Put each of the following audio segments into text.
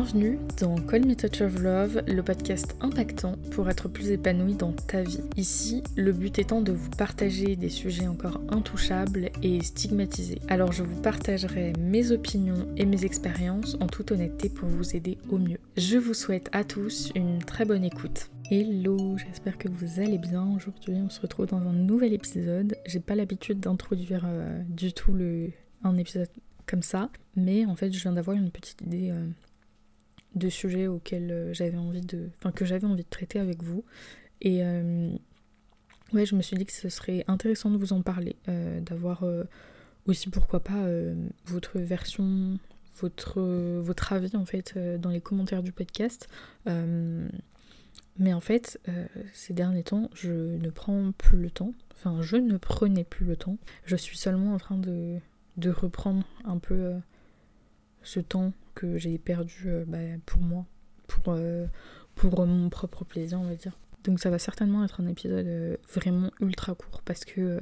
Bienvenue dans Call Me Touch of Love, le podcast impactant pour être plus épanoui dans ta vie. Ici, le but étant de vous partager des sujets encore intouchables et stigmatisés. Alors je vous partagerai mes opinions et mes expériences en toute honnêteté pour vous aider au mieux. Je vous souhaite à tous une très bonne écoute. Hello, j'espère que vous allez bien. Aujourd'hui, on se retrouve dans un nouvel épisode. J'ai pas l'habitude d'introduire euh, du tout le, un épisode comme ça, mais en fait, je viens d'avoir une petite idée euh, de sujets auxquels euh, j'avais envie de, enfin que j'avais envie de traiter avec vous. Et ouais, je me suis dit que ce serait intéressant de vous en parler, d'avoir aussi pourquoi pas votre version, votre avis en fait dans les commentaires du podcast. Mais en fait, euh, ces derniers temps, je ne prends plus le temps. Enfin, je ne prenais plus le temps. Je suis seulement en train de, de reprendre un peu euh, ce temps que j'ai perdu euh, bah, pour moi, pour, pour mon propre plaisir, on va dire. Donc ça va certainement être un épisode vraiment ultra court parce que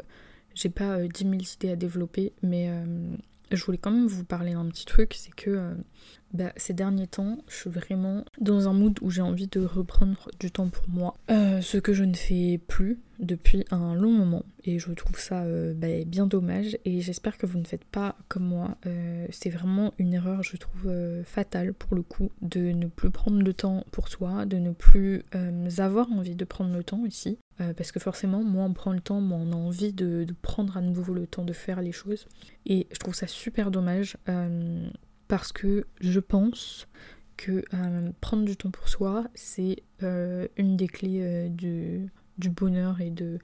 j'ai pas 10 000 idées à développer, mais je voulais quand même vous parler d'un petit truc, c'est que euh, bah, ces derniers temps, je suis vraiment dans un mood où j'ai envie de reprendre du temps pour moi. Euh, ce que je ne fais plus depuis un long moment. Et je trouve ça euh, bah, bien dommage. Et j'espère que vous ne faites pas comme moi. c'est vraiment une erreur, je trouve, fatale pour le coup, de ne plus prendre le temps pour soi, de ne plus avoir envie de prendre le temps ici. Euh, parce que forcément, moins on prend le temps, moins on a envie de, prendre à nouveau le temps de faire les choses. Et je trouve ça super dommage euh, parce que je pense que euh, prendre du temps pour soi, c'est une des clés du, bonheur et, de,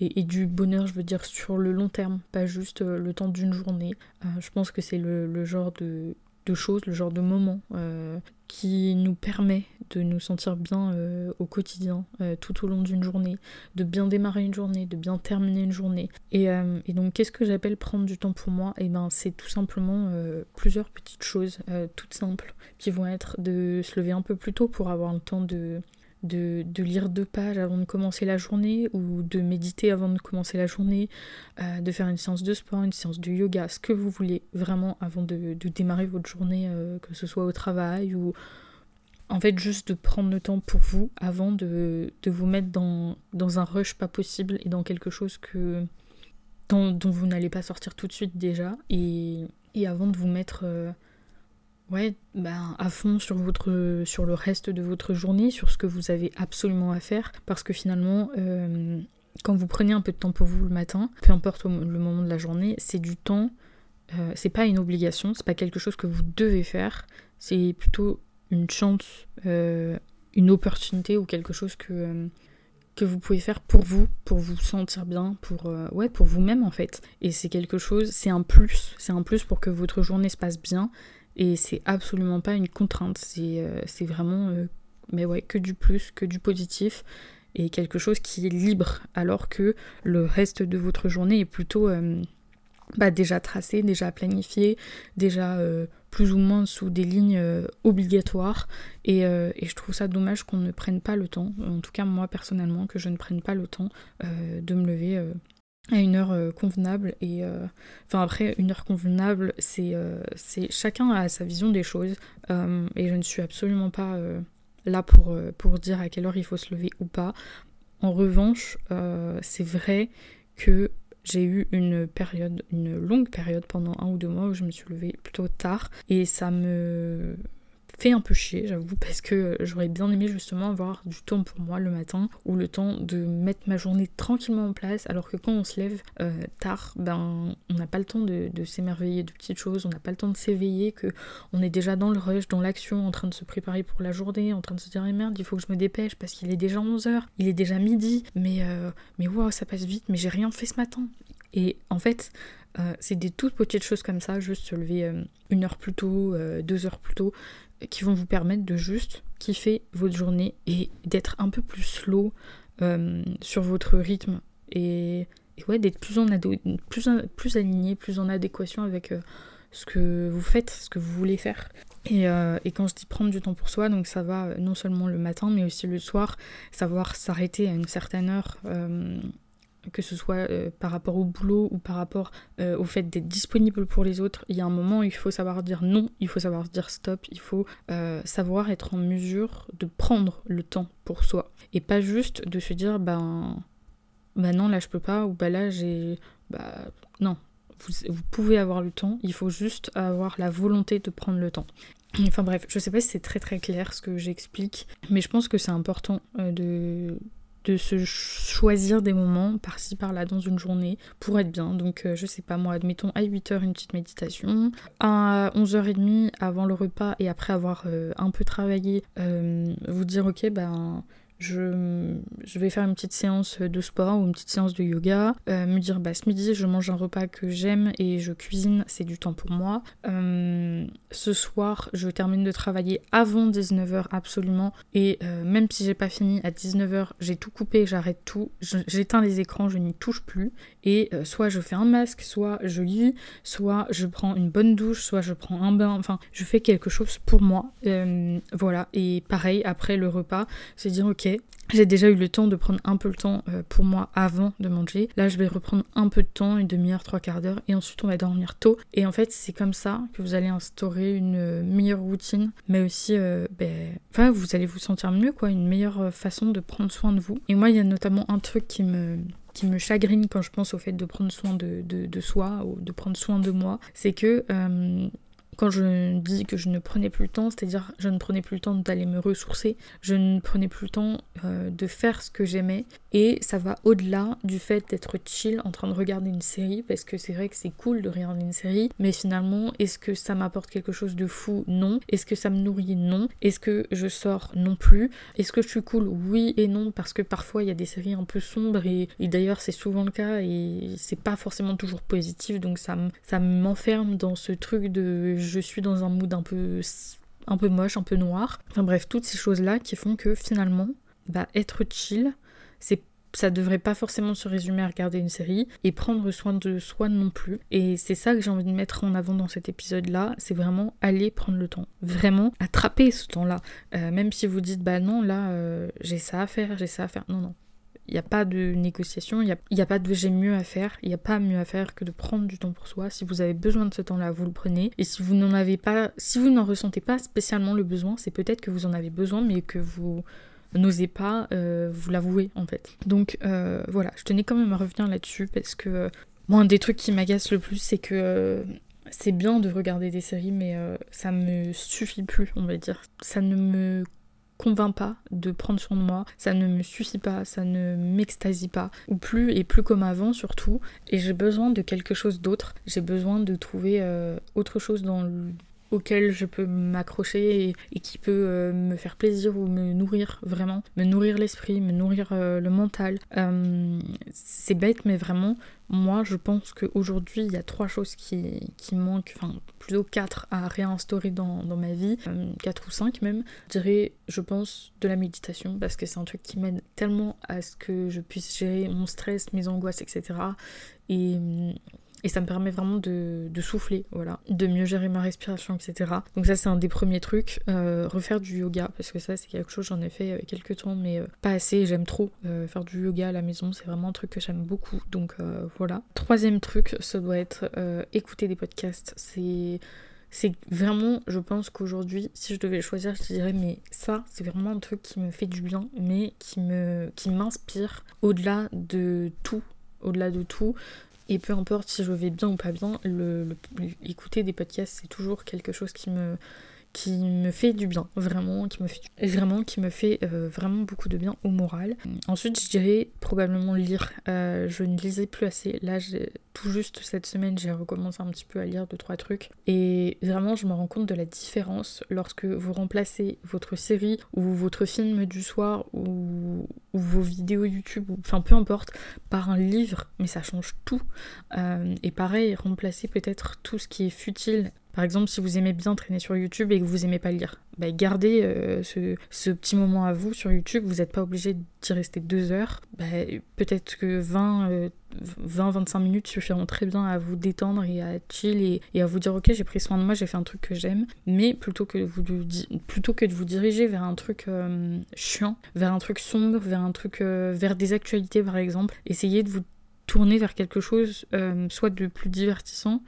et, du bonheur, je veux dire, sur le long terme, pas juste le temps d'une journée. je pense que c'est le, genre de, de choses, le genre de moment euh, qui nous permet de nous sentir bien euh, au quotidien, euh, tout au long d'une journée, de bien démarrer une journée, de bien terminer une journée. Et, et donc qu'est-ce que j'appelle prendre du temps pour moi? Et eh ben c'est tout simplement plusieurs petites choses toutes simples qui vont être de se lever un peu plus tôt pour avoir le temps de de, lire deux pages avant de commencer la journée ou de méditer avant de commencer la journée, euh, de faire une séance de sport, une séance de yoga, ce que vous voulez vraiment avant de, démarrer votre journée, euh, que ce soit au travail ou en fait juste de prendre le temps pour vous avant de, vous mettre dans, un rush pas possible et dans quelque chose dont, vous n'allez pas sortir tout de suite déjà et, et avant de vous mettre... Euh, ouais, ben, à fond sur, votre, sur le reste de votre journée, sur ce que vous avez absolument à faire, parce que finalement, euh, quand vous prenez un peu de temps pour vous le matin, peu importe le moment de la journée, c'est du temps, euh, c'est pas une obligation, c'est pas quelque chose que vous devez faire, c'est plutôt une chance, euh, une opportunité ou quelque chose que que vous pouvez faire pour vous, pour vous sentir bien, pour ouais, pour vous-même en fait. Et c'est quelque chose, c'est un plus, c'est un plus pour que votre journée se passe bien et c'est absolument pas une contrainte, c'est euh, vraiment euh, mais que du plus, que du positif et quelque chose qui est libre alors que le reste de votre journée est plutôt euh, bah, déjà tracé, déjà planifié, déjà plus ou moins sous des lignes obligatoires. Et, je trouve ça dommage qu'on ne prenne pas le temps, en tout cas moi personnellement, que je ne prenne pas le temps de me lever à une heure euh, convenable et euh, enfin après une heure convenable c'est euh, c'est chacun a sa vision des choses et je ne suis absolument pas là pour, pour dire à quelle heure il faut se lever ou pas. En revanche c'est vrai que j'ai eu une période, une longue période pendant un ou deux mois où je me suis levée plutôt tard et ça me fait un peu chier, j'avoue, parce que j'aurais bien aimé justement avoir du temps pour moi le matin ou le temps de mettre ma journée tranquillement en place, alors que quand on se lève euh, tard, ben on n'a pas le temps de, s'émerveiller de petites choses, on n'a pas le temps de s'éveiller, que on est déjà dans le rush, dans l'action, en train de se préparer pour la journée, en train de se dire eh merde, il faut que je me dépêche parce qu'il est déjà 11h, il est déjà midi, mais euh, mais waouh, ça passe vite, mais j'ai rien fait ce matin. Et en fait, euh, c'est des toutes petites choses comme ça, juste se lever une heure plus tôt, deux heures plus tôt, qui vont vous permettre de juste kiffer votre journée et d'être un peu plus slow euh, sur votre rythme et, ouais, d'être plus, plus, plus aligné, plus en adéquation avec euh, ce que vous faites, ce que vous voulez faire. Et, euh, et, quand je dis prendre du temps pour soi, donc ça va non seulement le matin mais aussi le soir, savoir s'arrêter à une certaine heure que ce soit euh, par rapport au boulot ou par rapport euh, au fait d'être disponible pour les autres, il y a un moment où il faut savoir dire non, il faut savoir dire stop, il faut euh, savoir être en mesure de prendre le temps pour soi. Et pas juste de se dire, ben, bah non, là je peux pas, ou bah là j'ai. Bah non, vous, pouvez avoir le temps, il faut juste avoir la volonté de prendre le temps. Enfin bref, je sais pas si c'est très très clair ce que j'explique, mais je pense que c'est important de, de se choisir des moments par-ci par-là dans une journée pour être bien. Donc euh, je sais pas moi, admettons à 8h une petite méditation, à 11h30 avant le repas et après avoir euh, un peu travaillé, euh, vous dire ok ben je, vais faire une petite séance de sport ou une petite séance de yoga, euh, me dire bah ce midi je mange un repas que j'aime et je cuisine, c'est du temps pour moi. Euh, ce soir je termine de travailler avant 19h absolument et euh, même si j'ai pas fini à 19h, j'ai tout coupé, j'arrête tout, j'éteins les écrans, je n'y touche plus et soit je fais un masque, soit je lis, soit je prends une bonne douche, soit je prends un bain, enfin je fais quelque chose pour moi. voilà et pareil après le repas, c'est dire ok j'ai déjà eu le temps de prendre un peu le temps euh, pour moi avant de manger. Là, je vais reprendre un peu de temps, une demi-heure, trois quarts d'heure, et ensuite on va dormir tôt. Et en fait, c'est comme ça que vous allez instaurer une meilleure routine, mais aussi, euh, ben, enfin, vous allez vous sentir mieux, quoi, une meilleure façon de prendre soin de vous. Et moi, il y a notamment un truc qui me qui me chagrine quand je pense au fait de prendre soin de, de, soi ou de prendre soin de moi, c'est que euh, quand je dis que je ne prenais plus le temps, c'est-à-dire je ne prenais plus le temps d'aller me ressourcer, je ne prenais plus le temps euh, de faire ce que j'aimais. Et ça va au-delà du fait d'être chill en train de regarder une série, parce que c'est vrai que c'est cool de regarder une série, mais finalement, est-ce que ça m'apporte quelque chose de fou? Non. Est-ce que ça me nourrit? Non. Est-ce que je sors? Non plus. Est-ce que je suis cool? Oui et non, parce que parfois il y a des séries un peu sombres, et, d'ailleurs c'est souvent le cas, et c'est pas forcément toujours positif, donc ça m'enferme dans ce truc de je suis dans un mood un peu, un peu moche, un peu noir. Enfin bref, toutes ces choses-là qui font que finalement, bah, être chill, c'est ça devrait pas forcément se résumer à regarder une série et prendre soin de soi non plus. Et c'est ça que j'ai envie de mettre en avant dans cet épisode-là, c'est vraiment aller prendre le temps. Vraiment attraper ce temps-là. Euh, même si vous dites, bah non, là, euh, j'ai ça à faire, j'ai ça à faire. Non, non. Il n'y a pas de négociation, il n'y a, pas de j'ai mieux à faire, il n'y a pas mieux à faire que de prendre du temps pour soi. Si vous avez besoin de ce temps-là, vous le prenez. Et si vous n'en avez pas, si vous n'en ressentez pas spécialement le besoin, c'est peut-être que vous en avez besoin, mais que vous n'osez pas euh, vous l'avouer en fait. Donc euh, voilà, je tenais quand même à revenir là-dessus parce que euh, moi, un des trucs qui m'agace le plus, c'est que c'est bien de regarder des séries, mais ça me suffit plus, on va dire. Ça ne me convainc pas de prendre soin de moi, ça ne me suffit pas, ça ne m'extasie pas, ou plus et plus comme avant surtout, et j'ai besoin de quelque chose d'autre, j'ai besoin de trouver euh, autre chose dans auquel je peux m'accrocher et, qui peut euh, me faire plaisir ou me nourrir vraiment, me nourrir l'esprit, me nourrir euh, le mental. c'est bête mais vraiment moi, je pense qu'aujourd'hui, il y a trois choses qui, qui, manquent, enfin plutôt quatre à réinstaurer dans, dans ma vie, euh, quatre ou cinq même. Je dirais, je pense, de la méditation, parce que c'est un truc qui m'aide tellement à ce que je puisse gérer mon stress, mes angoisses, etc. Et et ça me permet vraiment de, souffler, voilà, de mieux gérer ma respiration, etc. Donc ça c'est un des premiers trucs. Euh, refaire du yoga, parce que ça c'est quelque chose, j'en ai fait euh, quelques temps, mais euh, pas assez, j'aime trop faire du yoga à la maison, c'est vraiment un truc que j'aime beaucoup, donc voilà. Troisième truc, ça doit être écouter des podcasts, c'est... Vraiment, je pense qu'aujourd'hui, si je devais choisir, je dirais, mais ça, c'est vraiment un truc qui me fait du bien, mais qui qui m'inspire au-delà de tout, au-delà de tout. Et peu importe si je vais bien ou pas bien, écouter des podcasts, c'est toujours quelque chose qui me, qui me fait du bien, vraiment, qui me fait, vraiment, qui me fait euh, vraiment beaucoup de bien au moral. Ensuite, je dirais probablement lire. Euh, je ne lisais plus assez. Là, tout juste cette semaine, j'ai recommencé un petit peu à lire deux trois trucs. Et vraiment, je me rends compte de la différence lorsque vous remplacez votre série ou votre film du soir ou, vos vidéos YouTube, ou, enfin peu importe, par un livre. Mais ça change tout. Euh, et pareil, remplacer peut-être tout ce qui est futile par exemple, si vous aimez bien traîner sur YouTube et que vous aimez pas lire, bah, gardez euh, ce, petit moment à vous sur YouTube. Vous n'êtes pas obligé d'y rester deux heures. Bah, peut-être que 20, 20-25 euh, minutes suffiront très bien à vous détendre et à chill et, à vous dire ok j'ai pris soin de moi, j'ai fait un truc que j'aime. Mais plutôt que, vous, plutôt que de vous diriger vers un truc euh, chiant, vers un truc sombre, vers un truc vers des actualités par exemple, essayez de vous tourner vers quelque chose soit de plus divertissant,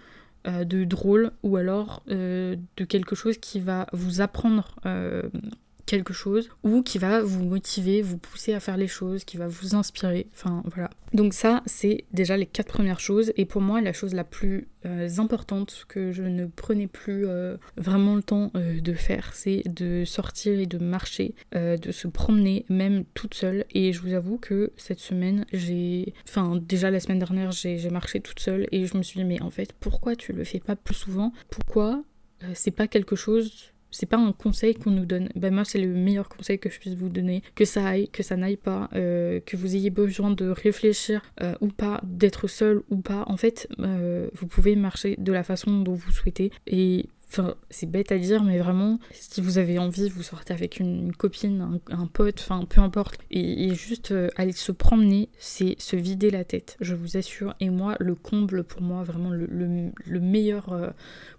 de drôle, ou alors de quelque chose qui va vous apprendre quelque chose ou qui va vous motiver, vous pousser à faire les choses, qui va vous inspirer. Enfin voilà. Donc ça, c'est déjà les quatre premières choses. Et pour moi, la chose la plus euh, importante que je ne prenais plus euh, vraiment le temps euh, de faire, c'est de sortir et de marcher, de se promener, même toute seule. Et je vous avoue que cette semaine, j'ai... Enfin déjà la semaine dernière, j'ai marché toute seule et je me suis dit, mais en fait, pourquoi tu le fais pas plus souvent? Pourquoi c'est pas quelque chose c'est pas un conseil qu'on nous donne. Ben moi, c'est le meilleur conseil que je puisse vous donner. Que ça aille, que ça n'aille pas, euh, que vous ayez besoin de réfléchir euh, ou pas, d'être seul ou pas. En fait, euh, vous pouvez marcher de la façon dont vous souhaitez. Et Enfin, c'est bête à dire, mais vraiment, si vous avez envie, vous sortez avec une, copine, un, pote, enfin peu importe, et, juste aller se promener, c'est se vider la tête, je vous assure. Et moi, le comble pour moi, vraiment le, le meilleur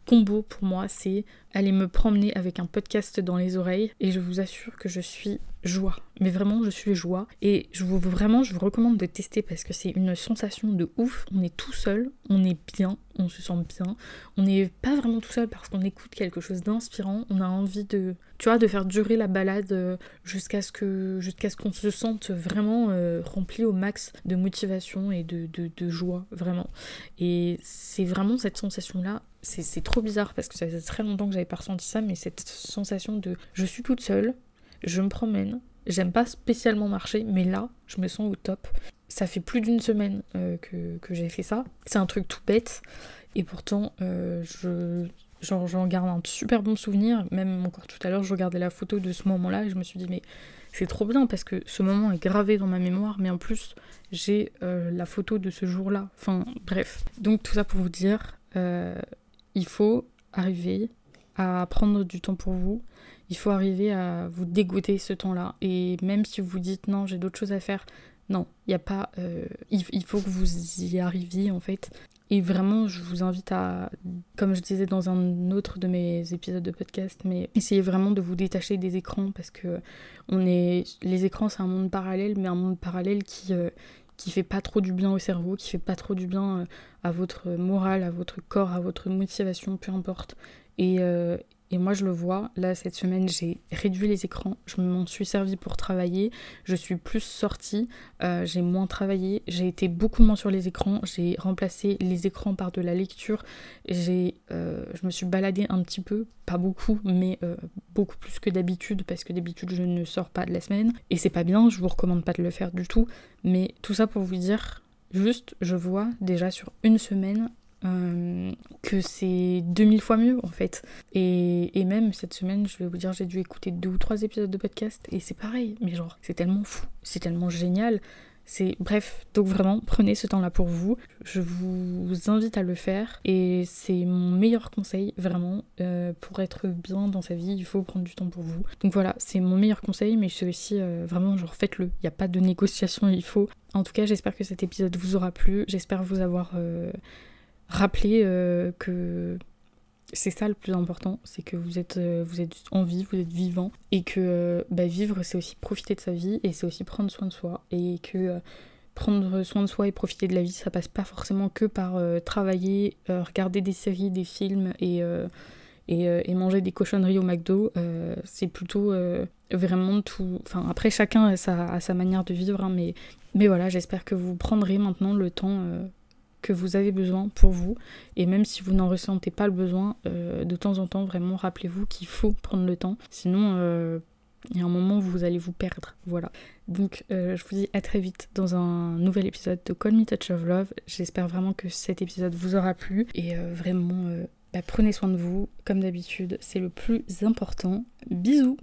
combo pour moi, c'est aller me promener avec un podcast dans les oreilles et je vous assure que je suis joie. Mais vraiment, je suis joie et je vous vraiment, je vous recommande de tester parce que c'est une sensation de ouf. On est tout seul, on est bien, on se sent bien. On n'est pas vraiment tout seul parce qu'on écoute quelque chose d'inspirant. On a envie de, tu vois, de faire durer la balade euh, jusqu'à ce que, jusqu'à ce qu'on se sente vraiment euh, rempli au max de motivation et de, de joie, vraiment. Et c'est vraiment cette sensation là c'est trop bizarre parce que ça faisait très longtemps que j'avais pas ressenti ça, mais cette sensation de je suis toute seule, je me promène, j'aime pas spécialement marcher, mais là, je me sens au top. Ça fait plus d'une semaine euh, que, j'ai fait ça. C'est un truc tout bête, et pourtant, euh, je j'en garde un super bon souvenir. Même encore tout à l'heure, je regardais la photo de ce moment-là et je me suis dit, mais c'est trop bien parce que ce moment est gravé dans ma mémoire, mais en plus, j'ai euh, la photo de ce jour-là. Enfin, bref. Donc, tout ça pour vous dire, il faut arriver à prendre du temps pour vous. Il faut arriver à vous dégoûter ce temps-là. Et même si vous dites non, j'ai d'autres choses à faire, non, il n'y a pas. Euh, il, faut que vous y arriviez en fait. Et vraiment, je vous invite à, comme je disais dans un autre de mes épisodes de podcast, mais essayez vraiment de vous détacher des écrans parce que les écrans c'est un monde parallèle, mais un monde parallèle qui, euh, qui fait pas trop du bien au cerveau, qui fait pas trop du bien euh, à votre morale, à votre corps, à votre motivation, peu importe. Et, euh, et moi, je le vois. Là, cette semaine, j'ai réduit les écrans. Je m'en suis servi pour travailler. Je suis plus sortie. Euh, j'ai moins travaillé. J'ai été beaucoup moins sur les écrans. J'ai remplacé les écrans par de la lecture. J'ai, euh, je me suis baladée un petit peu. Pas beaucoup, mais euh, beaucoup plus que d'habitude. Parce que d'habitude, je ne sors pas de la semaine. Et c'est pas bien. Je vous recommande pas de le faire du tout. Mais tout ça pour vous dire. Juste, je vois déjà sur une semaine euh, que c'est 2000 fois mieux en fait. Et, et, même cette semaine, je vais vous dire, j'ai dû écouter deux ou trois épisodes de podcast et c'est pareil, mais genre, c'est tellement fou, c'est tellement génial. C'est bref, donc vraiment prenez ce temps-là pour vous. Je vous invite à le faire et c'est mon meilleur conseil vraiment euh, pour être bien dans sa vie. Il faut prendre du temps pour vous. Donc voilà, c'est mon meilleur conseil, mais c'est aussi euh, vraiment genre faites-le. Il n'y a pas de négociation, il faut. En tout cas, j'espère que cet épisode vous aura plu. J'espère vous avoir Rappelez euh, que c'est ça le plus important, c'est que vous êtes, euh, vous êtes en vie, vous êtes vivant, et que euh, bah, vivre, c'est aussi profiter de sa vie, et c'est aussi prendre soin de soi, et que prendre soin de soi et profiter de la vie, ça passe pas forcément que par travailler, regarder des séries, des films, et, et, manger des cochonneries au McDo, c'est plutôt vraiment tout... Enfin, après, chacun a sa, sa manière de vivre, hein, mais, mais voilà, j'espère que vous prendrez maintenant le temps que vous avez besoin pour vous. Et même si vous n'en ressentez pas le besoin, euh, de temps en temps, vraiment, rappelez-vous qu'il faut prendre le temps. Sinon, euh, il y a un moment où vous allez vous perdre. Voilà. Donc, euh, je vous dis à très vite dans un nouvel épisode de Call Me Touch of Love. J'espère vraiment que cet épisode vous aura plu. Et vraiment, bah, prenez soin de vous. Comme d'habitude, c'est le plus important. Bisous